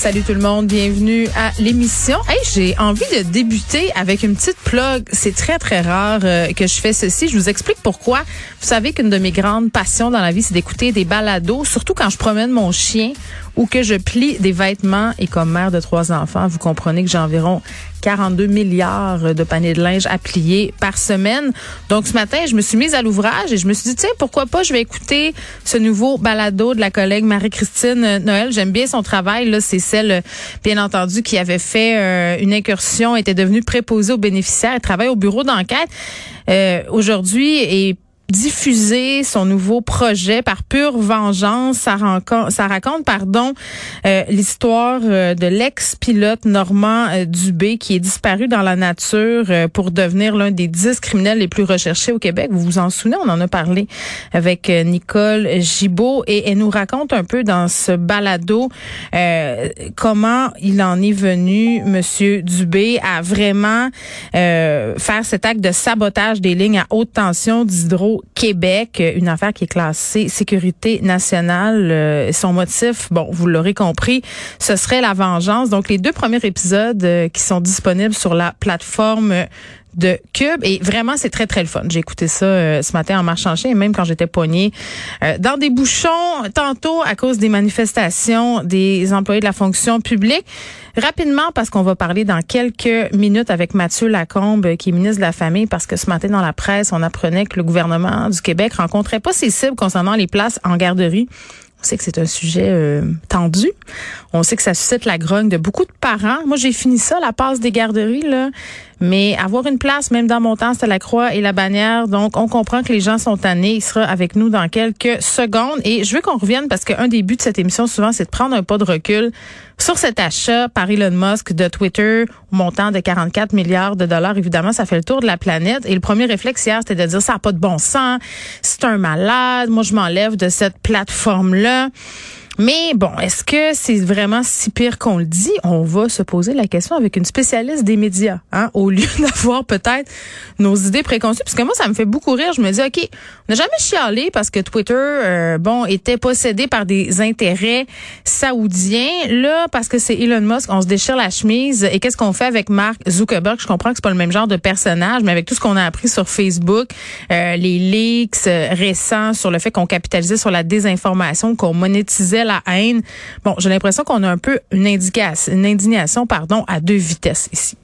Salut tout le monde, bienvenue à l'émission. Hey, j'ai envie de débuter avec une petite plug. C'est très très rare euh, que je fais ceci. Je vous explique pourquoi. Vous savez qu'une de mes grandes passions dans la vie, c'est d'écouter des balados, surtout quand je promène mon chien ou que je plie des vêtements. Et comme mère de trois enfants, vous comprenez que j'ai environ 42 milliards de paniers de linge à plier par semaine. Donc ce matin, je me suis mise à l'ouvrage et je me suis dit, tiens, pourquoi pas, je vais écouter ce nouveau balado de la collègue Marie-Christine Noël. J'aime bien son travail. Là, c'est celle, bien entendu, qui avait fait euh, une incursion, était devenue préposée aux bénéficiaires. Elle travaille au bureau d'enquête. Euh, aujourd'hui et diffuser son nouveau projet par pure vengeance. Ça, raconte, ça raconte pardon, euh, l'histoire euh, de l'ex-pilote Normand euh, Dubé qui est disparu dans la nature pour devenir l'un des dix criminels les plus recherchés au Québec. Vous vous en souvenez, on en a parlé avec Nicole Gibault et elle nous raconte un peu dans ce balado comment il en est venu, Monsieur Dubé, à vraiment faire cet acte de sabotage des lignes à haute tension d'hydro Québec, une affaire qui est classée sécurité nationale. Euh, son motif, bon, vous l'aurez compris, ce serait la vengeance. Donc, les deux premiers épisodes euh, qui sont disponibles sur la plateforme de Cube et vraiment c'est très très le fun. J'ai écouté ça euh, ce matin en marchant chien et même quand j'étais poignée dans des bouchons tantôt à cause des manifestations des employés de la fonction publique. Rapidement parce qu'on va parler dans quelques minutes avec Mathieu Lacombe qui est ministre de la Famille parce que ce matin dans la presse, on apprenait que le gouvernement du Québec rencontrait pas ses cibles concernant les places en garderie. On sait que c'est un sujet euh, tendu. On sait que ça suscite la grogne de beaucoup de parents. Moi, j'ai fini ça, la passe des garderies, là. Mais avoir une place, même dans mon temps, c'était la croix et la bannière. Donc, on comprend que les gens sont tannés. Il sera avec nous dans quelques secondes. Et je veux qu'on revienne parce qu'un des buts de cette émission, souvent, c'est de prendre un pas de recul sur cet achat par Elon Musk de Twitter montant de 44 milliards de dollars. Évidemment, ça fait le tour de la planète. Et le premier réflexe hier, c'était de dire ça n'a pas de bon sens. C'est un malade. Moi, je m'enlève de cette plateforme-là. Mais bon, est-ce que c'est vraiment si pire qu'on le dit? On va se poser la question avec une spécialiste des médias, hein, au lieu d'avoir peut-être nos idées préconçues. Parce que moi, ça me fait beaucoup rire. Je me dis, OK, on n'a jamais chialé parce que Twitter, euh, bon, était possédé par des intérêts saoudiens. Là, parce que c'est Elon Musk, on se déchire la chemise. Et qu'est-ce qu'on fait avec Mark Zuckerberg? Je comprends que c'est pas le même genre de personnage, mais avec tout ce qu'on a appris sur Facebook, euh, les leaks euh, récents sur le fait qu'on capitalisait sur la désinformation, qu'on monétisait la haine. Bon, j'ai l'impression qu'on a un peu une une indignation, pardon, à deux vitesses ici.